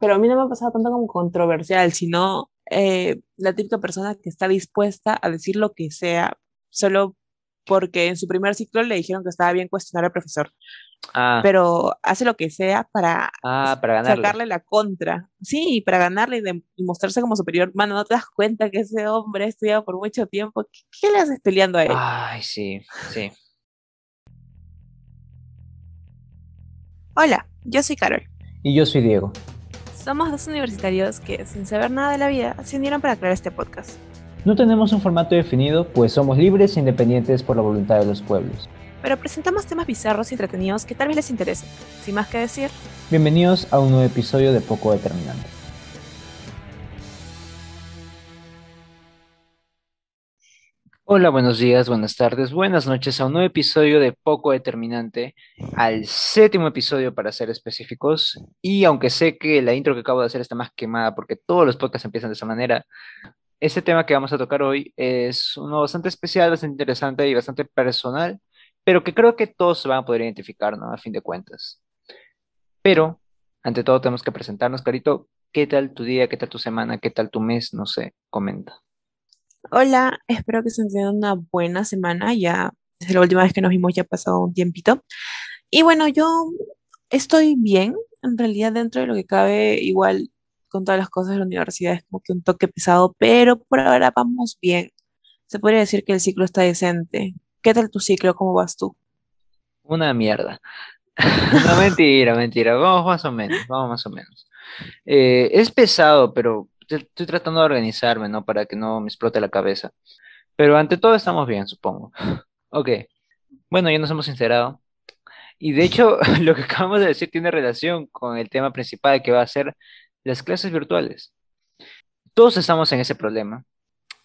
pero a mí no me ha pasado tanto como controversial, sino eh, la típica persona que está dispuesta a decir lo que sea solo porque en su primer ciclo le dijeron que estaba bien cuestionar al profesor. Ah, Pero hace lo que sea para ah, para sacarle la contra. Sí, para ganarle y, de- y mostrarse como superior. Mano, ¿no te das cuenta que ese hombre ha estudiado por mucho tiempo? ¿Qué, qué le haces peleando a él? Ay, sí, sí. Hola, yo soy Carol. Y yo soy Diego. Somos dos universitarios que, sin saber nada de la vida, se unieron para crear este podcast. No tenemos un formato definido, pues somos libres e independientes por la voluntad de los pueblos. Pero presentamos temas bizarros y entretenidos que tal vez les interesen. Sin más que decir, Bienvenidos a un nuevo episodio de Poco Determinante. Hola, buenos días, buenas tardes, buenas noches a un nuevo episodio de Poco Determinante, al séptimo episodio para ser específicos. Y aunque sé que la intro que acabo de hacer está más quemada porque todos los podcasts empiezan de esa manera, este tema que vamos a tocar hoy es uno bastante especial, bastante interesante y bastante personal, pero que creo que todos se van a poder identificar, ¿no? A fin de cuentas. Pero, ante todo, tenemos que presentarnos, Carito. ¿Qué tal tu día? ¿Qué tal tu semana? ¿Qué tal tu mes? No sé, comenta. Hola, espero que estén teniendo una buena semana. Ya desde la última vez que nos vimos ya ha pasado un tiempito. Y bueno, yo estoy bien, en realidad dentro de lo que cabe, igual con todas las cosas de la universidad es como que un toque pesado, pero por ahora vamos bien. Se podría decir que el ciclo está decente. ¿Qué tal tu ciclo? ¿Cómo vas tú? Una mierda. No, mentira, mentira. Vamos más o menos, vamos más o menos. Eh, es pesado, pero estoy tratando de organizarme, ¿no? Para que no me explote la cabeza. Pero ante todo estamos bien, supongo. Ok. Bueno, ya nos hemos sincerado. Y de hecho, lo que acabamos de decir tiene relación con el tema principal que va a ser las clases virtuales. Todos estamos en ese problema.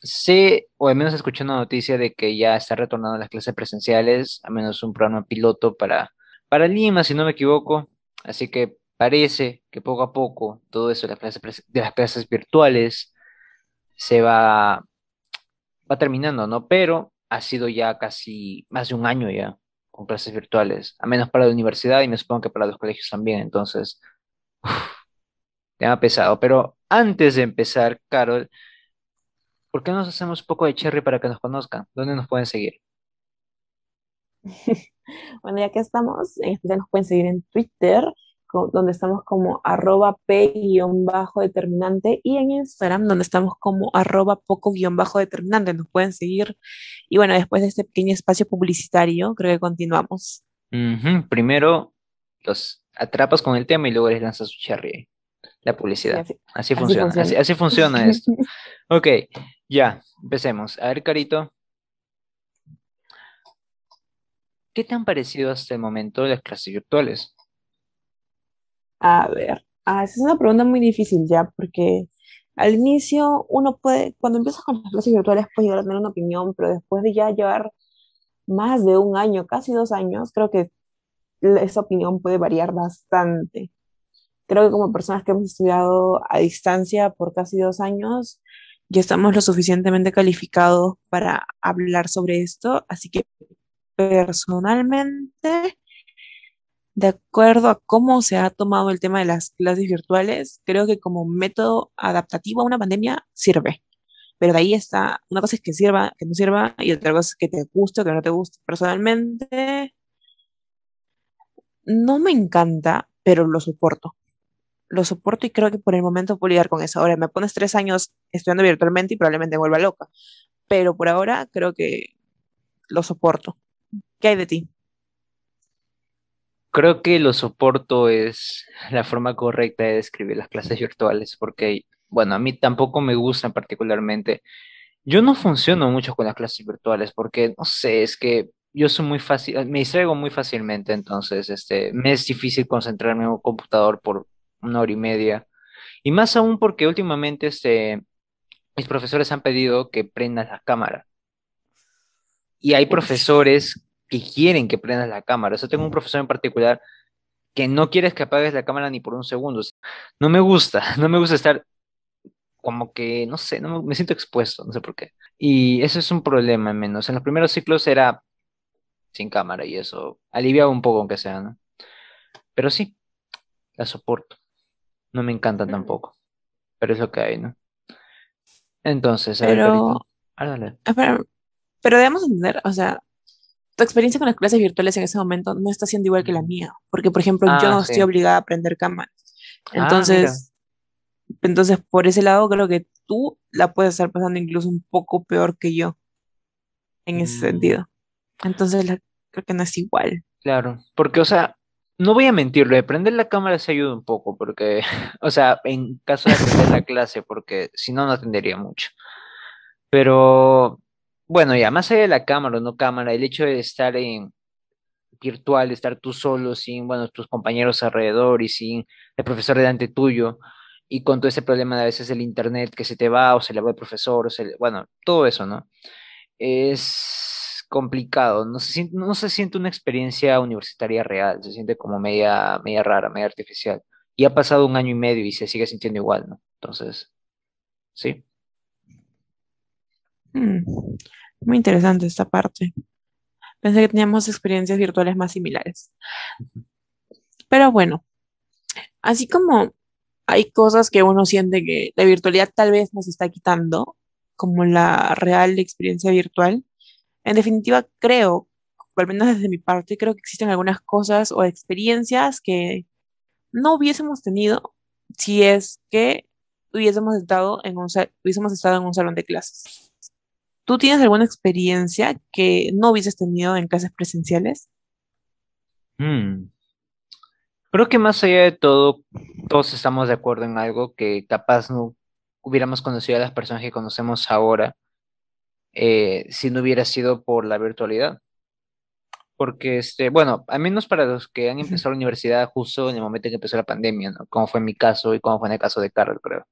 Sé, o al menos escuché una noticia de que ya está retornando las clases presenciales, al menos un programa piloto para, para Lima, si no me equivoco. Así que parece que poco a poco todo eso de las clases, de las clases virtuales se va, va terminando, ¿no? Pero ha sido ya casi más de un año ya con clases virtuales, a menos para la universidad y me supongo que para los colegios también. Entonces, tema pesado. Pero antes de empezar, Carol, ¿por qué no nos hacemos un poco de cherry para que nos conozcan? ¿Dónde nos pueden seguir? Bueno, ya que estamos, especial nos pueden seguir en Twitter, donde estamos como arroba p-determinante, y en Instagram, donde estamos como arroba poco-determinante. Nos pueden seguir. Y bueno, después de este pequeño espacio publicitario, creo que continuamos. Primero los atrapas con el tema y luego les lanzas su cherry, la publicidad. así, Así así funciona, así, funciona. así funciona esto. Ok, ya, empecemos. A ver, Carito, ¿qué te han parecido hasta el momento las clases virtuales? A ver, ah, esa es una pregunta muy difícil ya, porque al inicio uno puede, cuando empiezas con las clases virtuales, puedes llegar a tener una opinión, pero después de ya llevar más de un año, casi dos años, creo que esa opinión puede variar bastante. Creo que como personas que hemos estudiado a distancia por casi dos años, ya estamos lo suficientemente calificados para hablar sobre esto, así que personalmente, de acuerdo a cómo se ha tomado el tema de las clases virtuales, creo que como método adaptativo a una pandemia sirve. Pero de ahí está, una cosa es que sirva, que no sirva, y otra cosa es que te guste o que no te guste. Personalmente, no me encanta, pero lo soporto. Lo soporto y creo que por el momento puedo lidiar con eso. Ahora, me pones tres años estudiando virtualmente y probablemente me vuelva loca, pero por ahora creo que lo soporto. ¿Qué hay de ti? Creo que lo soporto es la forma correcta de describir las clases virtuales, porque, bueno, a mí tampoco me gustan particularmente. Yo no funciono mucho con las clases virtuales porque, no sé, es que yo soy muy fácil, me distraigo muy fácilmente, entonces, este, me es difícil concentrarme en un computador por una hora y media. Y más aún porque últimamente, este, mis profesores han pedido que prendas la cámara. Y hay profesores que quieren que prendas la cámara. O sea, tengo un profesor en particular que no quieres que apagues la cámara ni por un segundo. No me gusta, no me gusta estar como que, no sé, no me, me siento expuesto, no sé por qué. Y eso es un problema, al menos. En los primeros ciclos era sin cámara y eso aliviaba un poco, aunque sea, ¿no? Pero sí, la soporto. no me encantan tampoco, pero es lo que hay, ¿no? Entonces, a ver, Pero, Carito, ah, dale. ah, pero, pero debemos entender, o sea, tu experiencia con las clases virtuales en ese momento no está siendo igual que la mía, porque por ejemplo yo Ah, no estoy obligada a aprender cámara. Ah. Entonces, entonces por ese lado creo que tú la puedes estar pasando incluso un poco peor que yo en ese Mm, sentido. Entonces la- creo que no es igual. claro, porque, o sea, no voy a mentir, lo de prender la cámara se ayuda un poco, porque, o sea, en caso de atender la clase, porque si no, no atendería mucho. Pero, bueno, ya, más allá de la cámara o no cámara, el hecho de estar en virtual, de estar tú solo, sin, bueno, tus compañeros alrededor y sin el profesor delante tuyo, y con todo ese problema de a veces el internet que se te va o se le va el profesor, o se le- bueno, todo eso, ¿no? Es complicado, no se siente, no se siente una experiencia universitaria real, se siente como media, media rara, media artificial. Y ha pasado un año y medio y se sigue sintiendo igual, ¿no? Entonces, sí. Mm, muy interesante esta parte. Pensé que teníamos experiencias virtuales más similares. Pero bueno, así como hay cosas que uno siente que la virtualidad tal vez nos está quitando, como la real experiencia virtual, en definitiva creo, al menos desde mi parte, creo que existen algunas cosas o experiencias que no hubiésemos tenido si es que hubiésemos estado en un, hubiésemos estado en un salón de clases. ¿Tú tienes alguna experiencia que no hubieses tenido en clases presenciales? Mm. Creo que más allá de todo, todos estamos de acuerdo en algo que capaz no hubiéramos conocido a las personas que conocemos ahora eh, si no hubiera sido por la virtualidad. Porque, este, bueno, al menos para los que han empezado la universidad justo en el momento en que empezó la pandemia, ¿no? Como fue en mi caso y como fue en el caso de Carol, creo.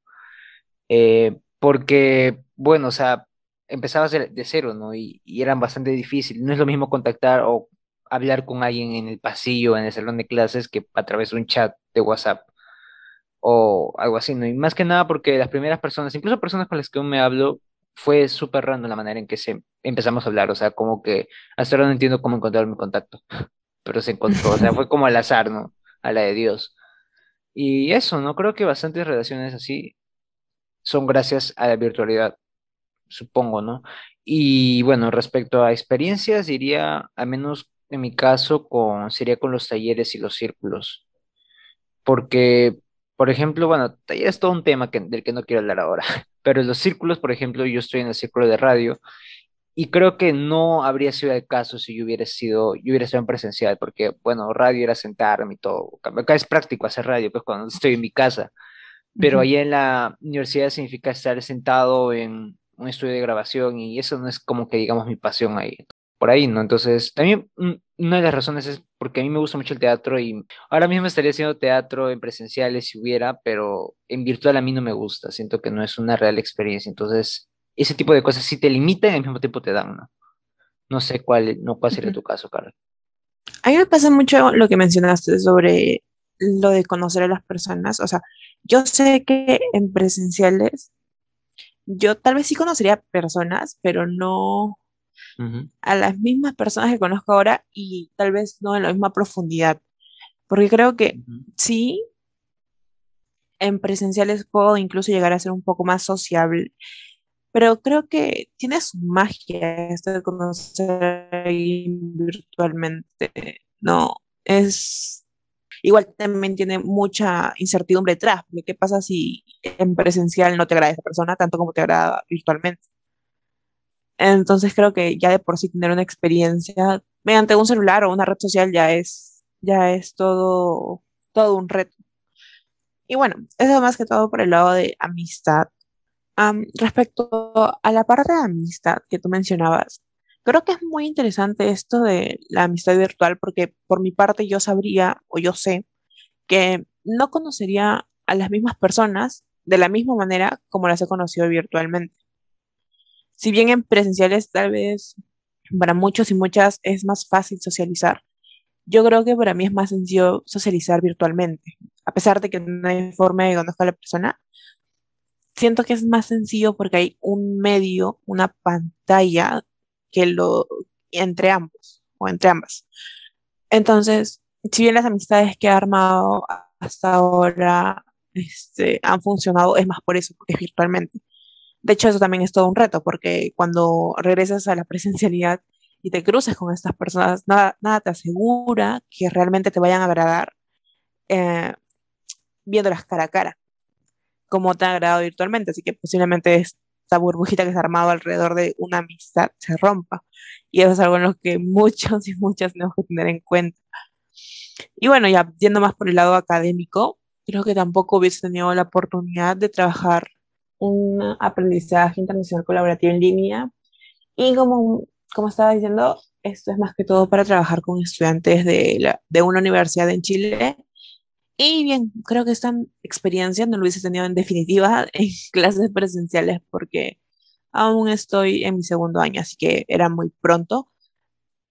Eh, porque, bueno, o sea, empezabas de, cero, ¿no? Y, eran bastante difícil. No es lo mismo contactar o hablar con alguien en el pasillo, en el salón de clases, que a través de un chat de WhatsApp o algo así, ¿no? Y más que nada porque las primeras personas, incluso personas con las que aún me hablo, fue súper random la manera en que se empezamos a hablar, o sea, como que hasta ahora no entiendo cómo encontrar mi contacto, pero se encontró, o sea, fue como al azar, ¿no? A la de Dios. Y eso, ¿no? Creo que bastantes relaciones así son gracias a la virtualidad, supongo, ¿no? Y bueno, respecto a experiencias, diría, al menos en mi caso, con, sería con los talleres y los círculos porque, por ejemplo, bueno, taller es todo un tema que- del que no quiero hablar ahora, pero los círculos, por ejemplo, yo estoy en el círculo de radio y creo que no habría sido el caso si yo hubiera sido, yo hubiera estado en presencial, porque, bueno, radio era sentarme y todo. Acá es práctico hacer radio, pues cuando estoy en mi casa pero Ujú. allá en la universidad significa estar sentado en un estudio de grabación y eso no es como que digamos mi pasión ahí, por ahí, ¿no? Entonces, también mm, una de las razones es porque a mí me gusta mucho el teatro y ahora mismo estaría haciendo teatro en presenciales si hubiera, pero en virtual a mí no me gusta, siento que no es una real experiencia, entonces ese tipo de cosas sí te limitan y al mismo tiempo te dan, ¿no? No sé cuál, no cuál sería tu caso, Carlos. A mí me pasa mucho lo que mencionaste sobre lo de conocer a las personas. O sea, yo sé que en presenciales yo tal vez sí conocería personas, pero no a las mismas personas que conozco ahora y tal vez no en la misma profundidad. Porque creo que sí, en presenciales puedo incluso llegar a ser un poco más sociable, pero creo que tiene su magia esto de conocer virtualmente. No, es igual también tiene mucha incertidumbre detrás, porque qué pasa si en presencial no te agrada esa persona tanto como te agrada virtualmente. Entonces creo que ya de por sí tener una experiencia mediante un celular o una red social ya es, ya es todo, todo un reto. Y bueno, eso más que todo por el lado de amistad. Am, respecto a la parte de amistad que tú mencionabas, creo que es muy interesante esto de la amistad virtual porque por mi parte yo sabría o yo sé que no conocería a las mismas personas de la misma manera como las he conocido virtualmente. Si bien en presenciales tal vez para muchos y muchas es más fácil socializar, yo creo que para mí es más sencillo socializar virtualmente. A pesar de que no hay forma de conocer a la persona, siento que es más sencillo porque hay un medio, una pantalla que lo entre ambos o entre ambas. Entonces, si bien las amistades que he armado hasta ahora este, han funcionado es más por eso, porque es virtualmente. De hecho, eso también es todo un reto, porque cuando regresas a la presencialidad y te cruces con estas personas, nada, nada te asegura que realmente te vayan a agradar eh, viéndolas cara a cara, como te ha agradado virtualmente. Así que posiblemente esta burbujita que se ha armado alrededor de una amistad se rompa. Y eso es algo en lo que muchos y muchas tenemos que tener en cuenta. Y bueno, ya yendo más por el lado académico, creo que tampoco hubiese tenido la oportunidad de trabajar un aprendizaje internacional colaborativo en línea. Y como, como estaba diciendo, esto es más que todo para trabajar con estudiantes de, una universidad en Chile. Y bien, creo que esta experiencia no lo hubiese tenido en definitiva en clases presenciales porque aún estoy en mi segundo año, así que era muy pronto.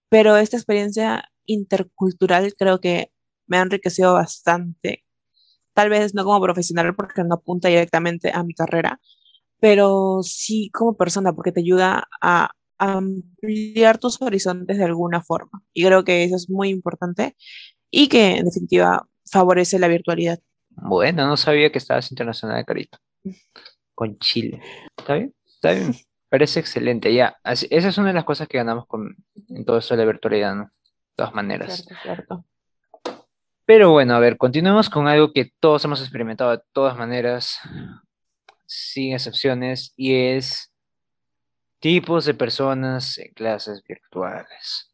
Pero esta experiencia intercultural creo que me ha enriquecido bastante. Tal vez no como profesional porque no apunta directamente a mi carrera, pero sí como persona porque te ayuda a ampliar tus horizontes de alguna forma. Y creo que eso es muy importante y que en definitiva favorece la virtualidad. Bueno, no sabía que estabas internacional, Carito. Con Chile. ¿Está bien? Está bien. Parece excelente. Ya, esa es una de las cosas que ganamos con, en todo esto de la virtualidad, ¿no? todas maneras. Pero bueno, a ver, continuemos con algo que todos hemos experimentado de todas maneras, sin excepciones, y es tipos de personas en clases virtuales.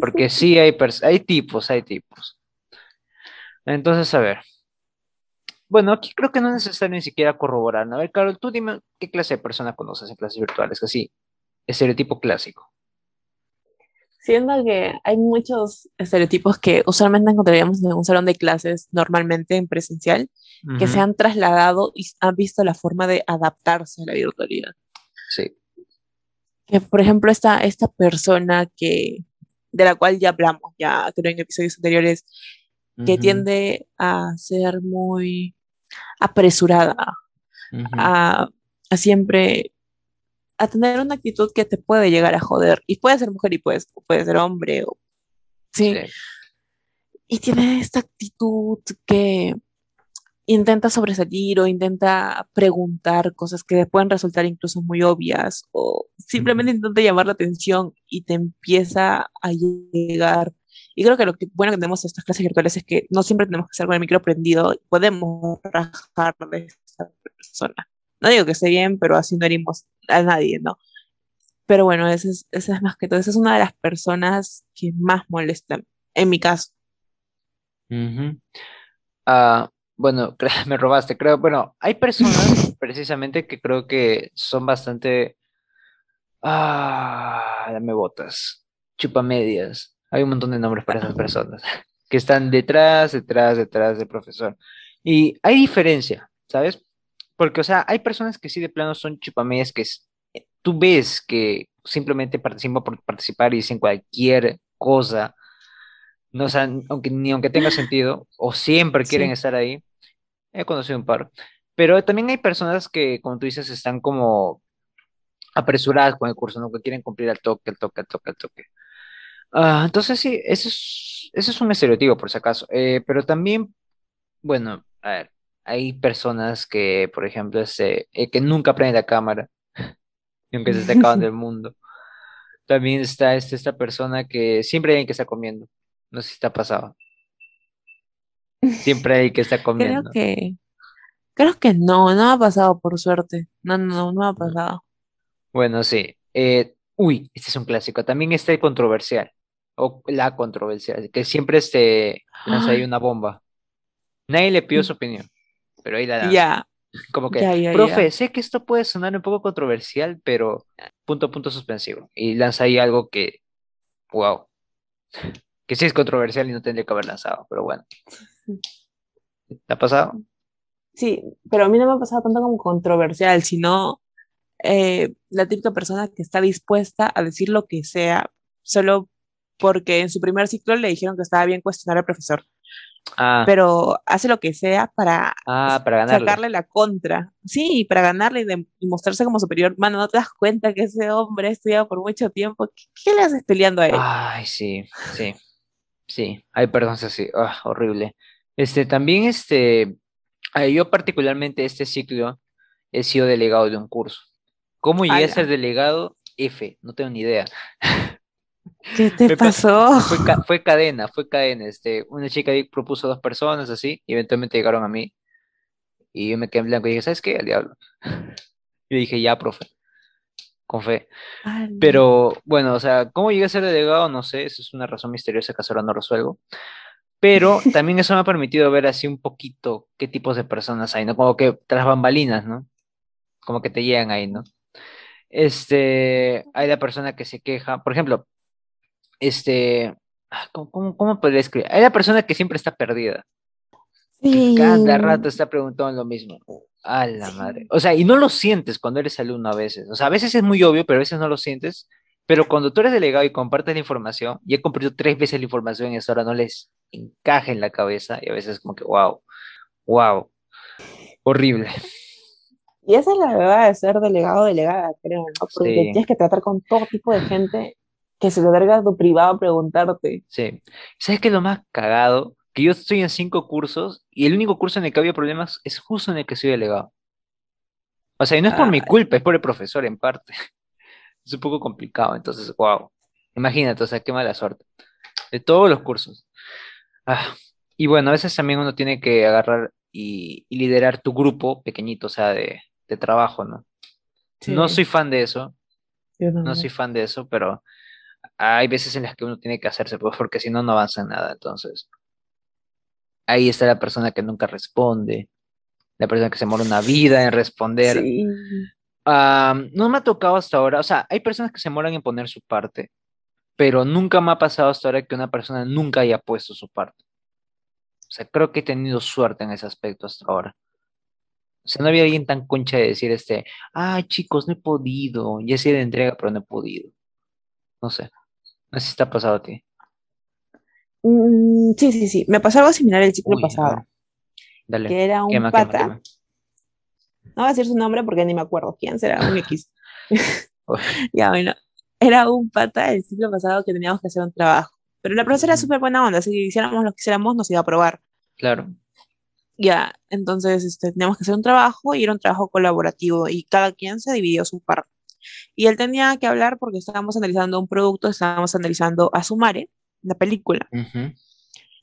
Porque sí hay, hay tipos, hay tipos. Entonces, a ver. Bueno, aquí creo que no es necesario ni siquiera corroborar. A ver, Carol, tú dime qué clase de persona conoces en clases virtuales, así, estereotipo clásico. Siento que hay muchos estereotipos que usualmente encontraríamos en un salón de clases, normalmente en presencial, que se han trasladado y han visto la forma de adaptarse a la virtualidad. Sí. Que, por ejemplo, esta, esta persona que, de la cual ya hablamos, ya creo en episodios anteriores, que tiende a ser muy apresurada, a, a siempre a tener una actitud que te puede llegar a joder. Y puede ser mujer y puede, puede ser hombre. O, ¿sí? Y tiene esta actitud que intenta sobresalir o intenta preguntar cosas que pueden resultar incluso muy obvias o simplemente intenta llamar la atención y te empieza a llegar. Y creo que lo que bueno que tenemos estas clases virtuales es que no siempre tenemos que estar con el micro prendido, podemos rajar de esa persona. No digo que esté bien, pero así no herimos a nadie, ¿no? Pero bueno, esa es, esa es más que todo, esa es una de las personas que más molestan, en mi caso. Ah, bueno, me robaste, creo, bueno, hay personas precisamente que creo que son bastante, ah, dame botas, chupamedias, hay un montón de nombres para esas personas, que están detrás, detrás, detrás del profesor. Y hay diferencia, ¿sabes? Porque, o sea, hay personas que sí de plano son chupamedias que eh, tú ves que simplemente participan por participar y dicen cualquier cosa, no, o sea, aunque, ni aunque tenga sentido, o siempre quieren estar ahí. He conocido un par. Pero también hay personas que, como tú dices, están como apresuradas con el curso, ¿no? Que quieren cumplir al toque, al toque, al toque, al toque. Ah, entonces sí, ese es, ese es un estereotipo, por si acaso. Eh, pero también, bueno, a ver, hay personas que, por ejemplo, este, eh, que nunca prenden la cámara, aunque se esté acabando el mundo. También está este, esta persona que siempre hay que está comiendo. No sé si está pasado. Siempre hay que está comiendo. Creo que, creo que no, no ha pasado por suerte. No, no, no ha pasado. Bueno, sí. Eh, uy, este es un clásico. También está el controversial. O la controversial, que siempre este, lanza ahí una bomba. Nadie le pidió su opinión pero ahí la Ya. Como que, profe, sé que esto puede sonar un poco controversial, pero punto, punto suspensivo. Y lanza ahí algo que, wow, que sí es controversial y no tendría que haber lanzado, pero bueno. ¿Te ha pasado? Sí, pero a mí no me ha pasado tanto como controversial, sino eh, la típica persona que está dispuesta a decir lo que sea, solo porque en su primer ciclo le dijeron que estaba bien cuestionar al profesor. Ah. Pero hace lo que sea para, ah, para sacarle la contra. Sí, para ganarle y, mostrarse como superior. Mano, no te das cuenta que ese hombre ha estudiado por mucho tiempo. ¿Qué, le haces peleando a él? Ay, sí, sí. Sí, hay personas así. Ah, horrible. Este, también este. Yo particularmente este ciclo he sido delegado de un curso. ¿Cómo llegué a ser delegado? F, no tengo ni idea. ¿qué te pasó? Fue, fue cadena, fue cadena. Este, una chica ahí propuso dos personas así, y eventualmente llegaron a mí, y yo me quedé en blanco y dije, ¿sabes qué? Al diablo. Yo dije, ya, profe, con fe. Ala. Pero bueno, o sea, ¿cómo llegué a ser delegado? No sé, eso es una razón misteriosa que hasta ahora no resuelvo. Pero también eso me ha permitido ver así un poquito qué tipos de personas hay, ¿no? Como que tras bambalinas, ¿no? Como que te llegan ahí, ¿no? Este, hay la persona que se queja, por ejemplo, este, ah, ¿cómo, cómo, cómo podría escribir? Hay la persona que siempre está perdida, que cada Sí, rato está preguntando lo mismo. A la madre. sí. O sea, y no lo sientes cuando eres alumno a veces. O sea, a veces es muy obvio, pero a veces no lo sientes. Pero cuando tú eres delegado y compartes la información, y he compartido tres veces la información y eso ahora no les encaja en la cabeza, y a veces es como que, wow, wow, horrible. Y esa es la verdad de ser delegado o delegada, creo, ¿no? Porque Sí, tienes que tratar con todo tipo de gente que se te acerca a tu privado a preguntarte. sí. ¿Sabes qué es lo más cagado? Que yo estoy en cinco cursos y el único curso en el que había problemas es justo en el que soy delegado. O sea, y no es por mi culpa, es por el profesor en parte. Es un poco complicado, entonces, wow. Imagínate, o sea, qué mala suerte. De todos los cursos. Ah, y bueno, a veces también uno tiene que agarrar y, y liderar tu grupo pequeñito, o sea, de, de trabajo, ¿no? No sí, soy fan de eso, yo no soy fan de eso, pero hay veces en las que uno tiene que hacerse, pues, porque si no, no avanza en nada. Entonces, ahí está la persona que nunca responde, la persona que se demora una vida en responder. Sí. Ah, no me ha tocado hasta ahora, o sea, hay personas que se demoran en poner su parte, pero nunca me ha pasado hasta ahora que una persona nunca haya puesto su parte. O sea, creo que he tenido suerte en ese aspecto hasta ahora. O sea, no había alguien tan concha de decir este, ay chicos, no he podido, ya sí de entrega, pero no he podido. No sé, no sé si te ha pasado a ti. Mm, sí, sí, sí. Me pasó algo similar el ciclo Uy, pasado, dale, que era un quema, pata, quema. no voy a decir su nombre porque ni me acuerdo quién será, un X. Ya, bueno, era un pata el ciclo pasado que teníamos que hacer un trabajo. Pero la profesora era súper buena onda, si hiciéramos lo que hiciéramos nos iba a aprobar. claro. Ya, entonces este, teníamos que hacer un trabajo y era un trabajo colaborativo y cada quien se dividió su parte. Y él tenía que hablar porque estábamos analizando un producto, estábamos analizando a Sumare, la película,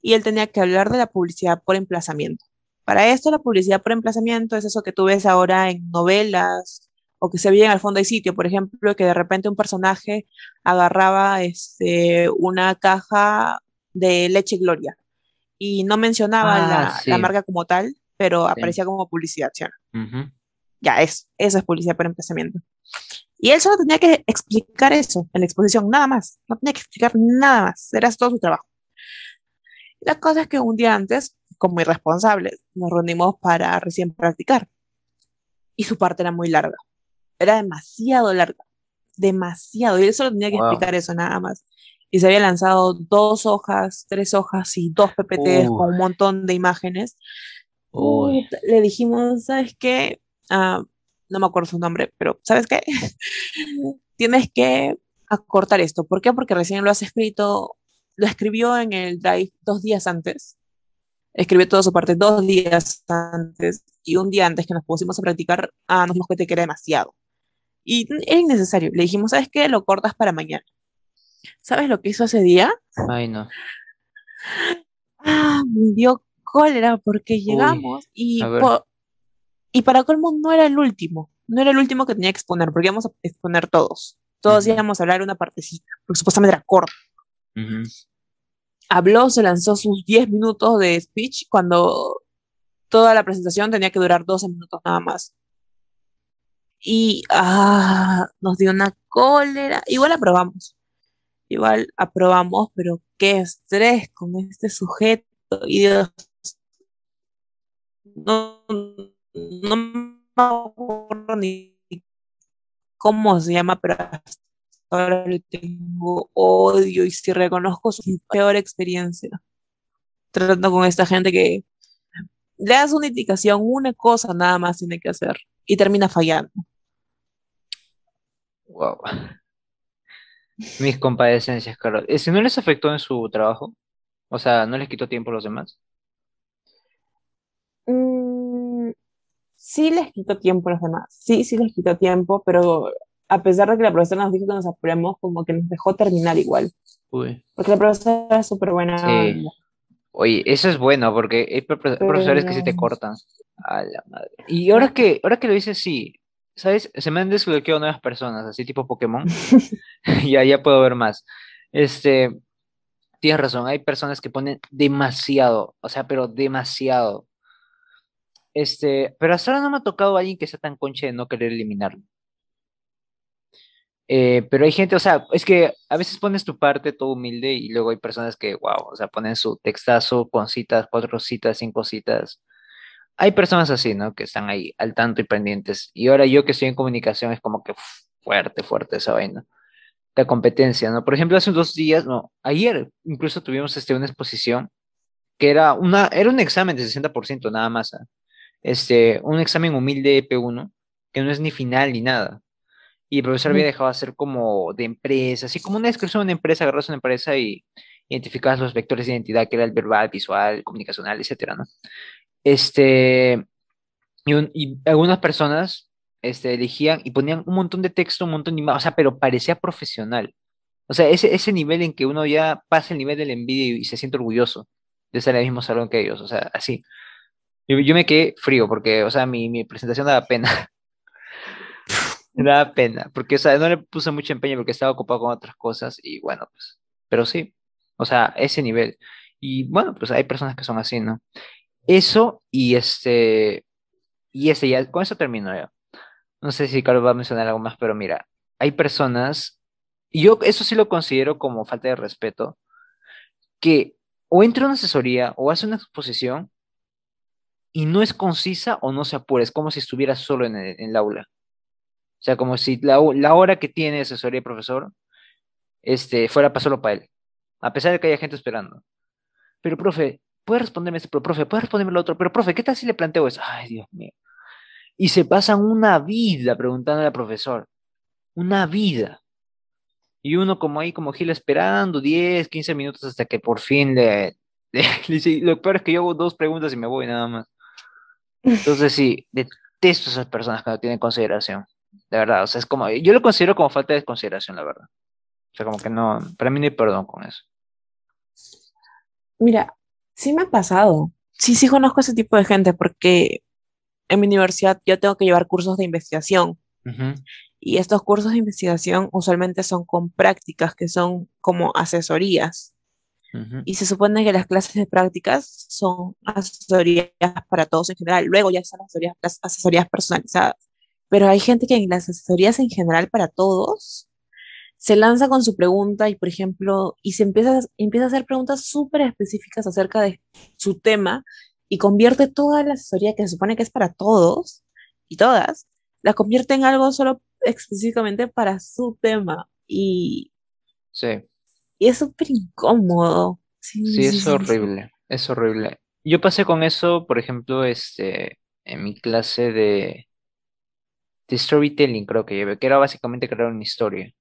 y él tenía que hablar de la publicidad por emplazamiento. Para esto, la publicidad por emplazamiento es eso que tú ves ahora en novelas o que se veía en el fondo del sitio, por ejemplo, que de repente un personaje agarraba este, una caja de leche Gloria y no mencionaba Ah, la, marca como tal, pero sí. aparecía como publicidad, ¿sí? Ya, es, eso es publicidad por emplazamiento. Y él solo tenía que explicar eso en la exposición, nada más. No tenía que explicar nada más. Era todo su trabajo. La cosa es que un día antes, como irresponsables, nos reunimos para recién practicar. Y su parte era muy larga. Era demasiado larga. Demasiado. Y él solo tenía que Wow. explicar eso nada más. Y se había lanzado dos hojas, tres hojas y dos PPTs Uh, con un montón de imágenes. uy. Le dijimos, ¿sabes qué? Ah, no me acuerdo su nombre, pero ¿sabes qué? Tienes que acortar esto. ¿Por qué? Porque recién lo has escrito, lo escribió en el Drive dos días antes. Escribió toda su parte dos días antes y un día antes que nos pusimos a practicar, ah, nos dimos cuenta que era demasiado. Y era innecesario. Le dijimos, ¿sabes qué? Lo cortas para mañana. ¿Sabes lo que hizo ese día? Ay, no. Ah, me dio cólera porque Uy, llegamos y, y para colmo no era el último. No era el último que tenía que exponer, porque íbamos a exponer todos. Todos íbamos a hablar una partecita, porque supuestamente era corto. Habló, se lanzó sus 10 minutos de speech cuando toda la presentación tenía que durar 12 minutos nada más. Y ah, nos dio una cólera. Igual aprobamos. Igual aprobamos, pero qué estrés con este sujeto. Y Dios, no, no me acuerdo ni cómo se llama, pero ahora le tengo odio y si reconozco su peor experiencia tratando con esta gente que le das una indicación, una cosa nada más tiene que hacer y termina fallando. Wow. Mis compadecencias, Carlos. ¿Si no les afectó en su trabajo? O sea, ¿no les quitó tiempo a los demás? Sí les quitó tiempo a los demás, sí, sí les quitó tiempo, pero a pesar de que la profesora nos dijo que nos apuremos, como que nos dejó terminar igual. Uy. Porque la profesora es súper buena. Sí. Oye, eso es bueno porque hay pro- pro- profesores que sí te cortan. A la madre. Y ahora que, ahora que lo dices, sí. ¿Sabes? Se me han desbloqueado nuevas personas, así tipo Pokémon. Ya, ya puedo ver más. Este, tienes razón, hay personas que ponen demasiado, o sea, pero demasiado. Este, pero hasta ahora no me ha tocado alguien que sea tan concha de no querer eliminarlo. Eh, pero hay gente, o sea, es que a veces pones tu parte todo humilde y luego hay personas que, wow, o sea, ponen su textazo con citas, cuatro citas, cinco citas. Hay personas así, ¿no? Que están ahí al tanto y pendientes. Y ahora yo que estoy en comunicación es como que fuerte, fuerte esa vaina. La competencia, ¿no? Por ejemplo, hace dos días, no, ayer incluso tuvimos este, una exposición que era, una, era un examen de 60% nada más. ¿ah? Este, un examen humilde P1, que no es ni final ni nada. Y el profesor había dejado hacer como de empresa, así como una descripción de una empresa, agarras una empresa y identificabas los vectores de identidad, que era el verbal, visual, comunicacional, etcétera, ¿no? Este, y, un- y algunas personas este, elegían y ponían un montón de texto, un montón de imágenes, o sea, pero parecía profesional. O sea, ese, ese nivel en que uno ya pasa el nivel de la envidia y, y se siente orgulloso de estar en el mismo salón que ellos, o sea, así. Yo, yo me quedé frío porque, o sea, mi, mi presentación daba pena. Daba pena, porque, o sea, no le puse mucho empeño porque estaba ocupado con otras cosas y bueno, pues, pero sí, o sea, ese nivel. Y bueno, pues hay personas que son así, ¿no? Eso y este, y ese ya, con eso termino ya. No sé si Carlos va a mencionar algo más, pero mira, hay personas, y yo eso sí lo considero como falta de respeto, que o entra a una asesoría o hace una exposición y no es concisa o no se apura, es como si estuviera solo en el, aula. O sea, como si la, ho- la hora que tiene asesoría el profesor este, fuera para solo para él, a pesar de que haya gente esperando. Pero, profe, ¿puede responderme esto? Pero, profe, ¿puede responderme lo otro? Pero, profe, ¿qué tal si le planteo eso? Ay, Dios mío. Y se pasan una vida preguntándole al profesor. Una vida. Y uno como ahí, como Gil, esperando 10, 15 minutos hasta que por fin le, le, Lo peor es que yo hago dos preguntas y me voy nada más. Entonces sí, detesto a esas personas que no tienen consideración. De verdad, o sea, es como, yo lo considero como falta de consideración, la verdad. O sea, como que no, para mí no hay perdón con eso. Mira, sí me ha pasado. Sí, sí conozco ese tipo de gente porque en mi universidad yo tengo que llevar cursos de investigación y estos cursos de investigación usualmente son con prácticas que son como asesorías. Y se supone que las clases de prácticas son asesorías para todos en general. Luego ya están las asesorías, las asesorías personalizadas. Pero hay gente que en las asesorías en general para todos se lanza con su pregunta y, por ejemplo, y se empieza, empieza a hacer preguntas súper específicas acerca de su tema y convierte toda la asesoría que se supone que es para todos y todas, la convierte en algo solo específicamente para su tema. Y, Sí, y es súper incómodo. Sí, sí, sí, es sí, horrible, es horrible. Yo pasé con eso, por ejemplo, este, en mi clase de, de storytelling, creo que llevé, que era básicamente crear una historia.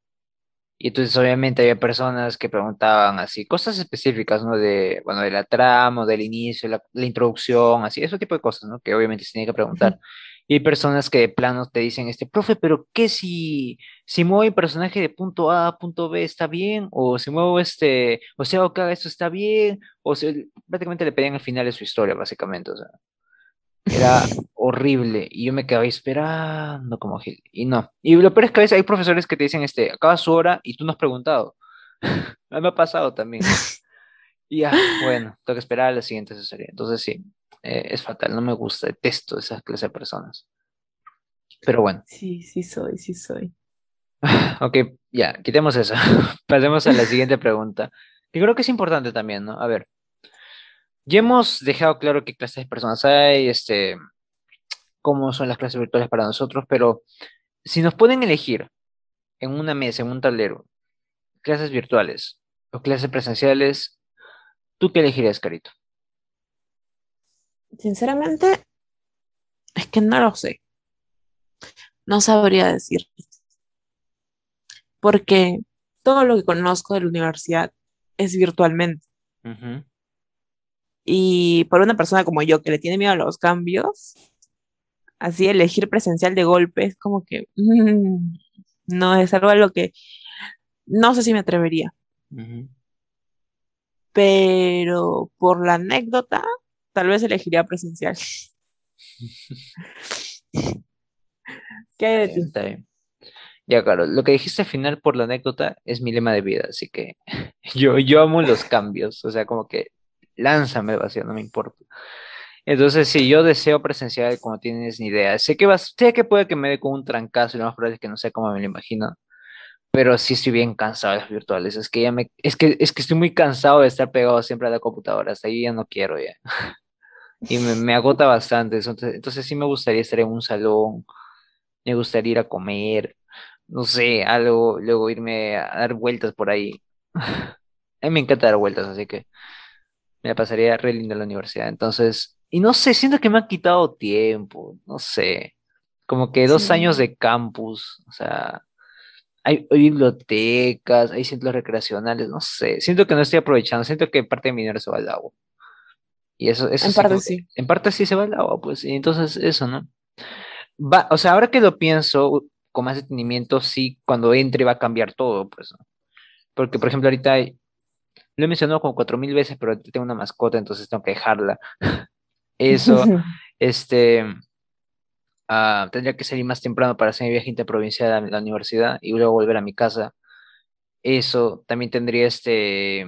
Y entonces obviamente había personas que preguntaban así, cosas específicas, ¿no? De, bueno, de la trama, del inicio, la, la introducción, así, ese tipo de cosas, ¿no? Que obviamente se tiene que preguntar. Y hay personas que de plano te dicen, este, profe, pero ¿qué si, si muevo el personaje de punto A a punto B está bien? O si muevo este, o sea, o que haga esto está bien, o sea, prácticamente le pedían el final de su historia, básicamente, o sea. Era horrible y yo me quedaba esperando como Gil. Y no. Y lo peor es que a veces hay profesores que te dicen, este, acaba su hora y tú no has preguntado. Me ha pasado también. Y ya, bueno, tengo que esperar a la siguiente asesoría. Entonces sí, eh, es fatal, no me gusta, detesto esas clases de personas. Pero bueno, Sí, sí soy, sí soy. ok, ya, quitemos eso. Pasemos a la siguiente pregunta, que creo que es importante también, ¿no? A ver, ya hemos dejado claro qué clases de personas hay, este, cómo son las clases virtuales para nosotros, pero si nos pueden elegir en una mesa, en un tablero, clases virtuales o clases presenciales, ¿tú qué elegirías, Carito? Sinceramente, es que no lo sé. No sabría decir. Porque todo lo que conozco de la universidad es virtualmente. Y por una persona como yo que le tiene miedo a los cambios, Así elegir presencial de golpe es como que mm, no es algo a lo que no sé si me atrevería, pero por la anécdota, tal vez elegiría presencial. ¿Qué hay de ti? Está bien. Ya, claro, lo que dijiste al final por la anécdota es mi lema de vida, así que yo, yo amo los cambios, o sea, como que lánzame vacío, no me importa. Entonces, sí, yo deseo presencial como tienes ni idea. Sé que vas, sé que puede que me dé con un trancazo y lo más probable es que no sé cómo me lo imagino, pero sí estoy bien cansado de las virtuales. Es que ya me, es que, es que estoy muy cansado de estar pegado siempre a la computadora, hasta ahí ya no quiero ya. Y me, me agota bastante. Entonces, entonces sí me gustaría estar en un salón, me gustaría ir a comer, no sé, algo, luego irme a dar vueltas por ahí. A mí me encanta dar vueltas, así que me la pasaría re lindo en la universidad. Entonces, y no sé, siento que me han quitado tiempo, no sé, como que dos años de campus, o sea, hay, hay bibliotecas, hay centros recreacionales, no sé, siento que no estoy aprovechando, siento que parte de mi dinero se va al agua. Y eso, eso en sí, parte sí. en parte sí se va al agua, pues, y entonces eso, ¿no? Va, o sea, ahora que lo pienso con más detenimiento, sí, cuando entre va a cambiar todo, pues, ¿no? Porque, por ejemplo, ahorita lo he mencionado como cuatro mil veces, pero tengo una mascota, entonces tengo que dejarla. Eso, este, ah, tendría que salir más temprano para hacer mi viaje interprovincial a la universidad y luego volver a mi casa. Eso, también tendría este,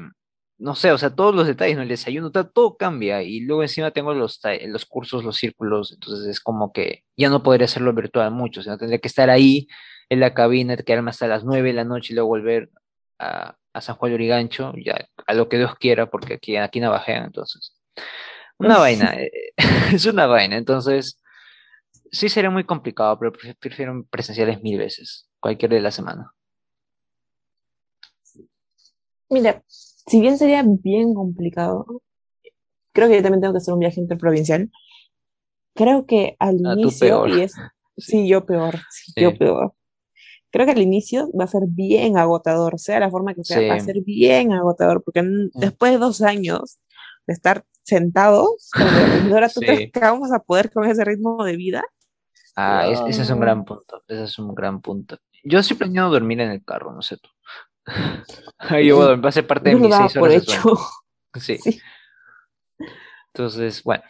no sé, o sea, todos los detalles, ¿no? El desayuno, todo cambia y luego encima tengo los, los cursos, los círculos, entonces es como que ya no podría hacerlo virtual mucho, sino tendría que estar ahí en la cabina, quedarme hasta las nueve de la noche y luego volver a, a San Juan de Origancho, ya a lo que Dios quiera, porque aquí, aquí navajean, entonces. Una vaina, eh, es una vaina, entonces sí sería muy complicado, pero pref- prefiero presenciales mil veces, cualquier día de la semana. Mira, si bien sería bien complicado, creo que yo también tengo que hacer un viaje interprovincial. Creo que al Ah, inicio, y es, sí, sí, yo peor, sí, yo sí, peor. Creo que al inicio va a ser bien agotador, sea la forma que sea, va a sí. ser bien agotador, porque en- después de dos años de estar sentados frente a la computadora, ¿tú crees Sí. que vamos a poder con ese ritmo de vida? Ah, es- ese es un gran punto, ese es un gran punto. Yo estoy planeando dormir en el carro, no sé tú. Eh, dormir, va a ser parte de mis seis por horas de hecho. Sí, Sí. entonces, bueno.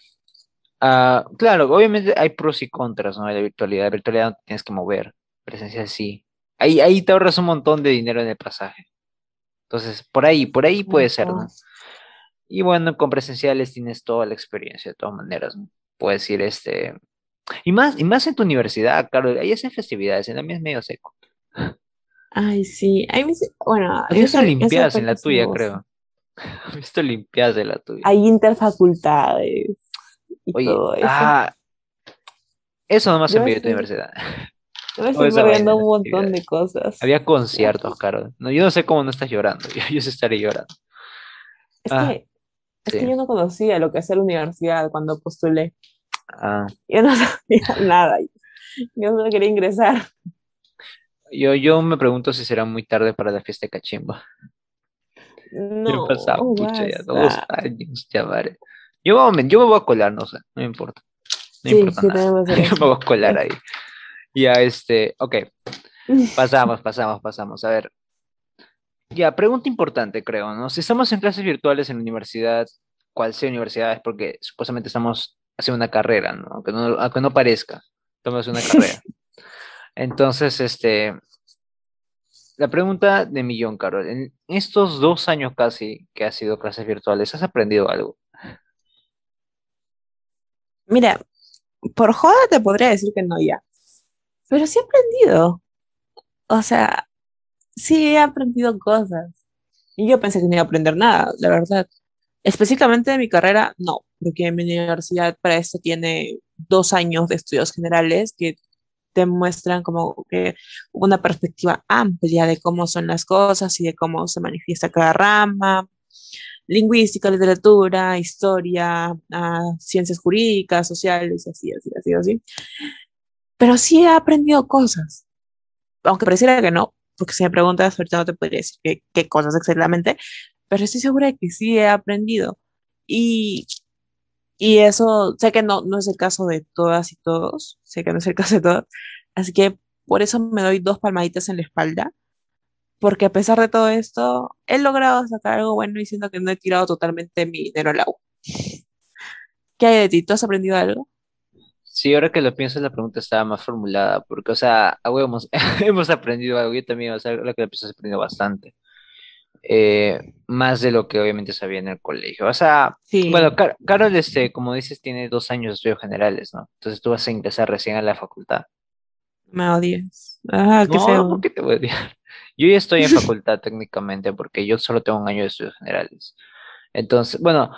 Ah, claro, obviamente hay pros y contras, ¿no? De la virtualidad. La virtualidad no tienes que mover, presencial sí. Ahí, ahí te ahorras un montón de dinero en el pasaje. Entonces, por ahí, por ahí puede ser, ¿no? Y bueno, con presenciales tienes toda la experiencia, de todas maneras, ¿no? Puedes ir, este... Y más, y más en tu universidad, claro, ahí hacen festividades, en la mía es medio seco. Ay, sí. Sí- bueno, Has visto limpiadas en la tuya, creo. Has visto limpiadas en la tuya. Hay interfacultades y Oye, todo eso. ah, eso nomás Yo en tu estoy, universidad. yo me estoy perdiendo un montón de cosas. Había conciertos, Carol. No, yo no sé cómo no estás llorando. Yo, yo sí estaré llorando. Es Ah, que, es sí. que yo no conocía lo que hacía la universidad cuando postulé. Ah, Yo no sabía nada. Yo solo quería ingresar. Yo, yo me pregunto si será muy tarde para la fiesta de cachimba. No, pasado, pucha, ya dos años, ya vale. Yo, me- yo me voy a colar, no sé, no me importa. No Sí, importa sí, nada. Yo me voy a colar ahí. Ya, este, ok, pasamos, pasamos, pasamos. A ver, ya, pregunta importante, creo, ¿no? Si estamos en clases virtuales en la universidad, cual sea universidad, es porque supuestamente estamos haciendo una carrera, ¿no? Aunque no, aunque no parezca, estamos haciendo una carrera. Entonces, este, la pregunta de millón, Carol, en estos dos años casi que has sido clases virtuales, ¿has aprendido algo? Mira, por joda te podría decir que no ya, pero sí he aprendido. O sea, sí he aprendido cosas. Y yo pensé que no iba a aprender nada, la verdad. Específicamente de mi carrera, no, porque mi universidad para esto tiene dos años de estudios generales que te muestran como que una perspectiva amplia de cómo son las cosas y de cómo se manifiesta cada rama, lingüística, literatura, historia, ah, ciencias jurídicas, sociales, así, así, así, así. Pero sí he aprendido cosas, aunque pareciera que no, porque si me preguntas, ahorita no te podría decir qué, qué cosas exactamente, pero estoy segura de que sí he aprendido. Y Y eso, sé que no, no es el caso de todas y todos, sé que no es el caso de todos, así que por eso me doy dos palmaditas en la espalda, porque a pesar de todo esto, he logrado sacar algo bueno y siento que no he tirado totalmente mi dinero al agua. ¿Qué hay de ti? ¿Tú has aprendido algo? Sí, ahora que lo pienso, la pregunta estaba más formulada, porque, o sea, hemos, hemos aprendido algo, yo también, o sea, ahora que lo pienso, he bastante. Eh, más de lo que obviamente sabía en el colegio. O sea, Sí, bueno, Car- Carol, este, como dices, tiene dos años de estudios generales, ¿no? Entonces tú vas a ingresar recién a la facultad. me odias. Ah, qué No, ¿por feo. qué te voy a odiar? Yo ya estoy en facultad técnicamente porque yo solo tengo un año de estudios generales. Entonces, bueno,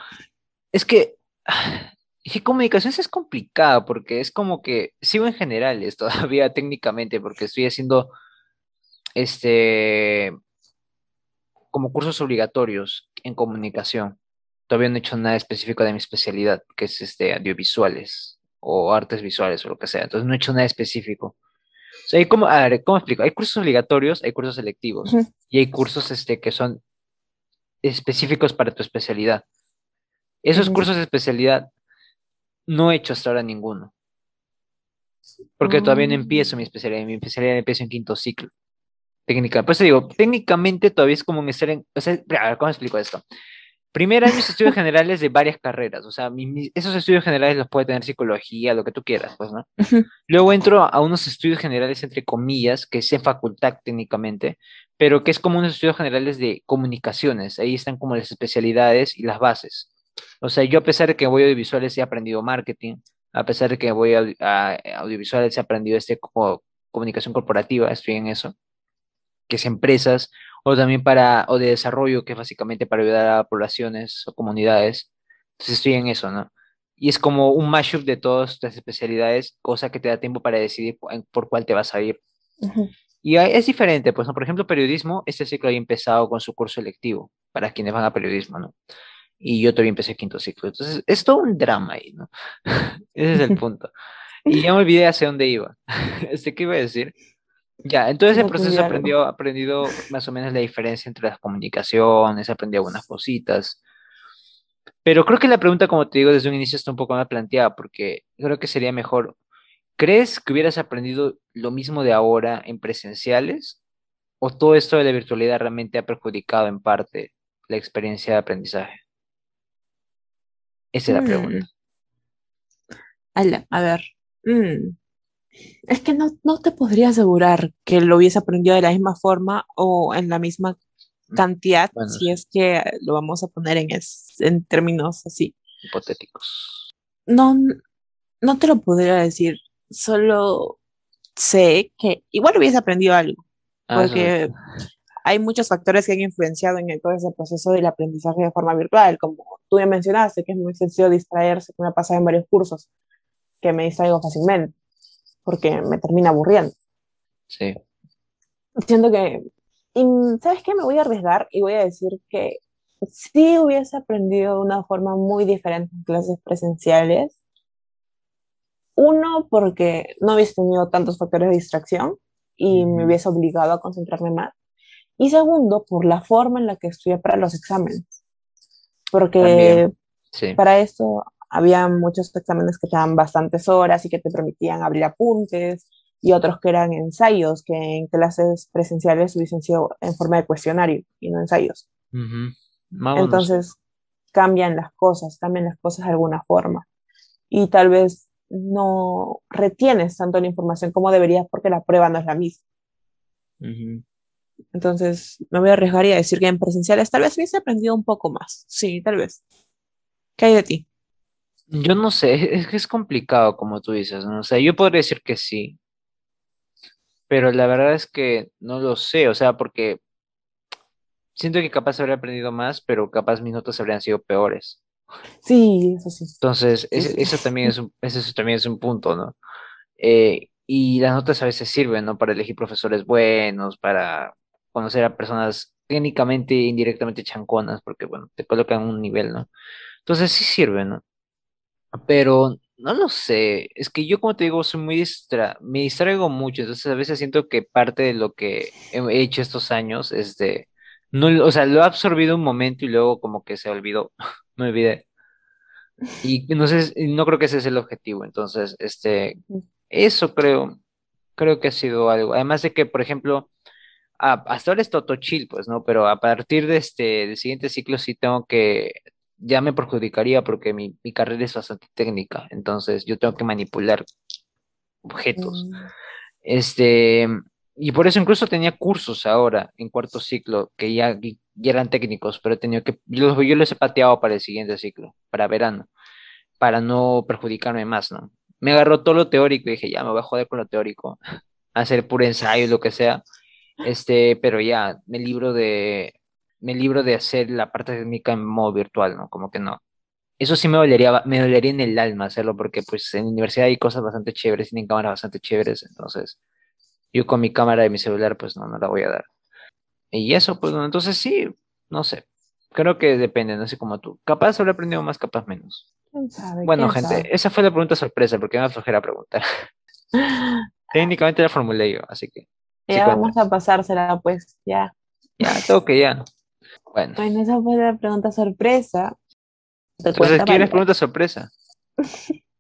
es que, que comunicaciones es complicado porque es como que sigo en generales todavía técnicamente porque estoy haciendo, este, como cursos obligatorios en comunicación. Todavía no he hecho nada específico de mi especialidad, que es este, audiovisuales o artes visuales o lo que sea. Entonces no he hecho nada específico. O sea, hay como, a ver, ¿cómo explico? Hay cursos obligatorios, hay cursos selectivos y hay cursos este, que son específicos para tu especialidad. Esos cursos de especialidad no he hecho hasta ahora ninguno, porque todavía no empiezo mi Mm. especialidad. Mi especialidad empiezo en quinto ciclo. Técnica, pues te digo, técnicamente todavía es como un estar en, o sea, a ver, ¿cómo explico esto? Primer año es estudios generales de varias carreras, o sea, mi- mi- esos estudios generales los puede tener psicología, lo que tú quieras, pues, ¿no? Luego entro a unos estudios generales, entre comillas, que es en facultad técnicamente, pero que es como unos estudios generales de comunicaciones, ahí están como las especialidades y las bases. O sea, yo a pesar de que voy a audiovisuales he aprendido marketing, a pesar de que voy a, a audiovisuales he aprendido este como comunicación corporativa, estoy en eso que es empresas, o también para, o de desarrollo, que es básicamente para ayudar a poblaciones o comunidades. Entonces estoy en eso, ¿no? Y es como un mashup de todas estas especialidades, cosa que te da tiempo para decidir por cuál te vas a ir. Ujú. Y hay- es diferente, pues, ¿no? Por ejemplo, periodismo, este ciclo había empezado con su curso electivo, para quienes van a periodismo, ¿no? Y yo todavía empecé quinto ciclo. Entonces, es todo un drama ahí, ¿no? Ese es el punto. Y ya me olvidé hacia dónde iba. Este, ¿qué iba a decir? Ya, entonces el proceso aprendió, aprendido más o menos la diferencia entre las comunicaciones, aprendí algunas cositas, pero creo que la pregunta, como te digo, desde un inicio está un poco más planteada, porque creo que sería mejor, ¿crees que hubieras aprendido lo mismo de ahora en presenciales? ¿O todo esto de la virtualidad realmente ha perjudicado en parte la experiencia de aprendizaje? Esa es la Mm. pregunta. Ala, a ver. Mm. Es que no, no te podría asegurar que lo hubiese aprendido de la misma forma o en la misma cantidad Bueno, si es que lo vamos a poner en, es- en términos así. hipotéticos. No, no te lo podría decir, solo sé que igual hubiese aprendido algo, porque hay muchos factores que han influenciado en el- todo ese proceso del aprendizaje de forma virtual, como tú ya mencionaste, que es muy sencillo distraerse, que me ha pasado en varios cursos, que me distraigo fácilmente, porque me termina aburriendo. Sí. Siento que, y, ¿sabes qué? Me voy a arriesgar y voy a decir que sí hubiese aprendido de una forma muy diferente en clases presenciales. Uno, porque no hubiese tenido tantos factores de distracción y me hubiese obligado a concentrarme más. Y segundo, por la forma en la que estudié para los exámenes, porque sí. para eso había muchos exámenes que te daban bastantes horas y que te permitían abrir apuntes y otros que eran ensayos, que en clases presenciales hubiesen sido en forma de cuestionario y no ensayos. Entonces cambian las cosas, cambian las cosas de alguna forma y tal vez no retienes tanto la información como deberías porque la prueba no es la misma. Ujú. Entonces me voy a arriesgar y a decir que en presenciales tal vez hubiese aprendido un poco más. Sí, tal vez. ¿Qué hay de ti? Yo no sé, es que es complicado como tú dices, ¿no? O sea, yo podría decir que sí, pero la verdad es que no lo sé, o sea, porque siento que capaz habría aprendido más, pero capaz mis notas habrían sido peores. Sí, eso sí. Entonces, Sí, eso también es un, ese también es un punto, ¿no? Eh, y las notas a veces sirven, ¿no? Para elegir profesores buenos, para conocer a personas técnicamente e indirectamente chanconas, porque, bueno, te colocan un nivel, ¿no? Entonces sí sirven, ¿no? Pero no lo sé, es que yo como te digo, soy muy distra me distraigo mucho, entonces a veces siento que parte de lo que he hecho estos años es de, no, o sea, lo he absorbido un momento y luego como que se olvidó, me olvidé. Y no sé, no creo que ese es el objetivo. Entonces, este, eso creo, creo que ha sido algo. Además de que, por ejemplo, a- hasta ahora está todo chill, pues, ¿no? Pero a partir de este, del siguiente ciclo sí tengo que, ya me perjudicaría porque mi, mi carrera es bastante técnica. Entonces, yo tengo que manipular objetos. Mm, Este, y por eso incluso tenía cursos ahora en cuarto ciclo que ya, ya eran técnicos, pero he tenido que, yo, los- yo los he pateado para el siguiente ciclo, para verano, para no perjudicarme más, ¿no? Me agarró todo lo teórico y dije, ya me voy a joder con lo teórico, hacer puro ensayo, lo que sea. Este, pero ya, me libro de, me libro de hacer la parte técnica en modo virtual, ¿no? Como que no. Eso sí me dolería, me dolería en el alma hacerlo, porque pues en la universidad hay cosas bastante chéveres, tienen cámaras bastante chéveres, entonces yo con mi cámara de mi celular, pues no, no la voy a dar. Y eso, pues no, entonces sí, no sé. Creo que depende, no sé como tú. Capaz habré aprendido más, capaz menos. ¿Quién sabe? Bueno, ¿Quién gente, sabe? esa fue la pregunta sorpresa, porque me da flojera preguntar. Técnicamente la formulé yo, así que sí Ya cuenta. vamos a pasársela, pues, ya. Ya, tengo que ya. Bueno, Bueno, esa fue la pregunta sorpresa. ¿Te entonces, ¿quieres María? pregunta sorpresa?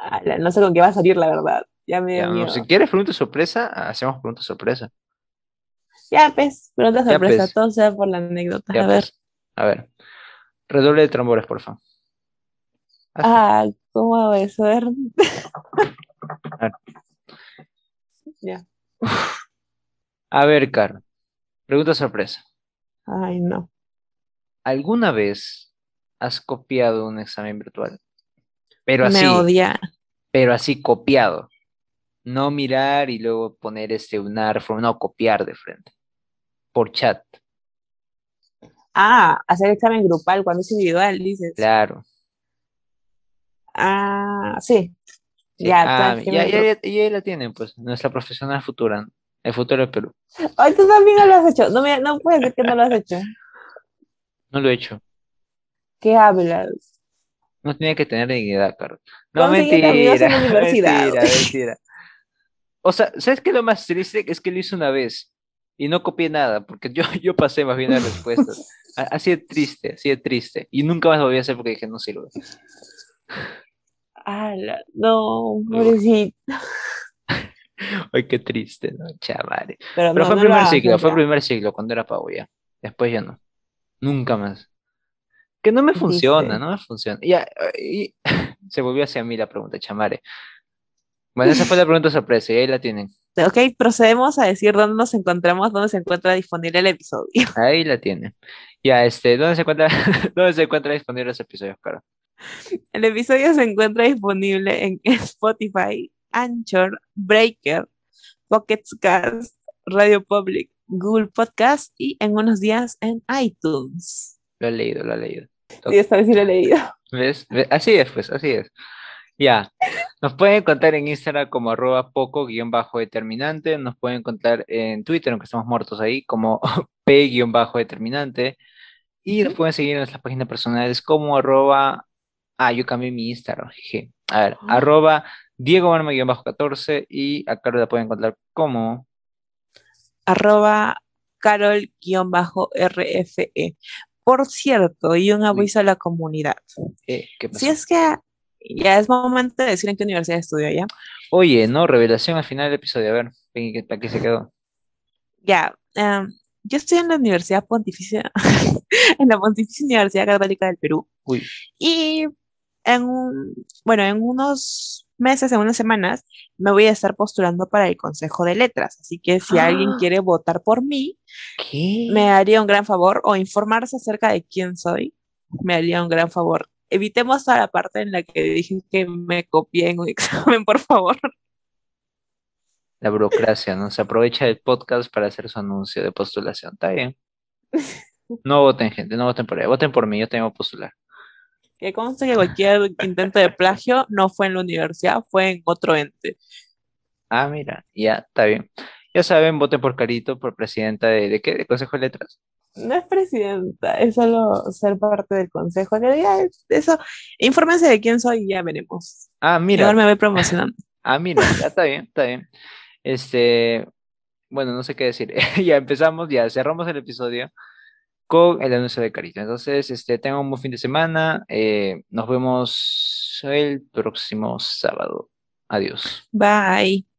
Ala, No sé con qué va a salir, la verdad. Ya me Ya, dio no, miedo. si quieres pregunta sorpresa, hacemos pregunta sorpresa. Ya, pues, pregunta sorpresa. pues. Todo sea por la anécdota. Ya, a ver. pues. A ver. Redoble de tambores, por favor. Ah, ¿cómo hago eso? A ver. ver. Ya. A ver, Caro. Pregunta sorpresa. Ay, no. ¿Alguna vez has copiado un examen virtual? Pero Me así, odia. pero así copiado. No mirar y luego poner este un ARFO, no copiar de frente. Por chat, Ah, hacer examen grupal cuando es individual, dices. claro. Ah, sí. Sí. Ya, Ah, ya, me ya, ya, ya la tienen, pues, nuestra profesional futura, el futuro del Perú. Ay, tú también lo has hecho. No, me, no puedes decir que no lo has hecho. No lo he hecho. ¿Qué hablas? No tenía que tener dignidad, Caro. No, amigos en mentira, la universidad. mentira, mentira. O sea, ¿sabes qué es lo más triste? Es que lo hice una vez y no copié nada, porque yo, yo pasé más bien las respuestas. Así de triste, así de triste. Y nunca más lo voy a hacer porque dije, no sirve. Ala, no, pobrecito. Ay, qué triste, ¿no? Chamare. Pero Pero no, fue el primer ciclo, fue el primer ciclo, cuando era pavo ya. Después ya no. Nunca más. Que no me funciona, no me funciona. Ya, y se volvió hacia mí la pregunta, chamare. Bueno, esa fue la pregunta sorpresa y ahí la tienen. Ok, procedemos a decir dónde nos encontramos, dónde se encuentra disponible el episodio. Ahí la tienen. Ya, este, ¿dónde se encuentra, dónde se encuentra disponible ese episodio, Caro? El episodio se encuentra disponible en Spotify, Anchor, Breaker, Pocket Cast, Radio Public, Google Podcast y en unos días en iTunes. Lo he leído, lo he leído. Sí, esta vez sí lo he leído. ¿Ves? ¿Ves? Así es, pues, así es. Ya. Nos pueden encontrar en Instagram como arroba poco guion bajo determinante. Nos pueden encontrar en Twitter, aunque estamos muertos ahí, como p guion bajo determinante. Y nos pueden seguir en nuestras páginas personales como arroba. Ah, yo cambié mi Instagram. jeje. A ver, Ah. arroba Diego Barma guion bajo 14. Y a Carlos la pueden encontrar como. Arroba Carol-RFE. Por cierto, y un aviso a la comunidad. eh, ¿qué Si es que ya es momento de decir en qué universidad estudio, ¿ya? Oye, no, revelación al final del episodio. A ver, ¿para qué se quedó? Ya, em, yo estoy en la Universidad Pontificia, en la Pontificia Universidad Católica del Perú. Uy, Y en, un- bueno, en unos meses, en unas semanas, me voy a estar postulando para el Consejo de Letras. Así que si alguien Ah. quiere votar por mí, ¿qué? me haría un gran favor, o informarse acerca de quién soy, me haría un gran favor. Evitemos toda la parte en la que dije que me copié en un examen, por favor. La burocracia, ¿no? Se aprovecha el podcast para hacer su anuncio de postulación. Está bien. No voten, gente, no voten por ahí. Voten por mí, yo tengo que postular. Que conste que cualquier intento de plagio no fue en la universidad, fue en otro ente. Ah, mira, ya, está bien. Ya saben, voten por Carito, por presidenta de, ¿de qué? ¿De Consejo de Letras? No es presidenta, es solo ser parte del consejo. En realidad, es eso, infórmense de quién soy y ya veremos. Ah, Igual mira, me voy promocionando. ah, mira, ya está bien, está bien. Este, bueno, no sé qué decir. Ya empezamos, ya cerramos el episodio el anuncio de Carito. Entonces, este, tengan un buen fin de semana. eh, nos vemos el próximo sábado. Adiós. Bye.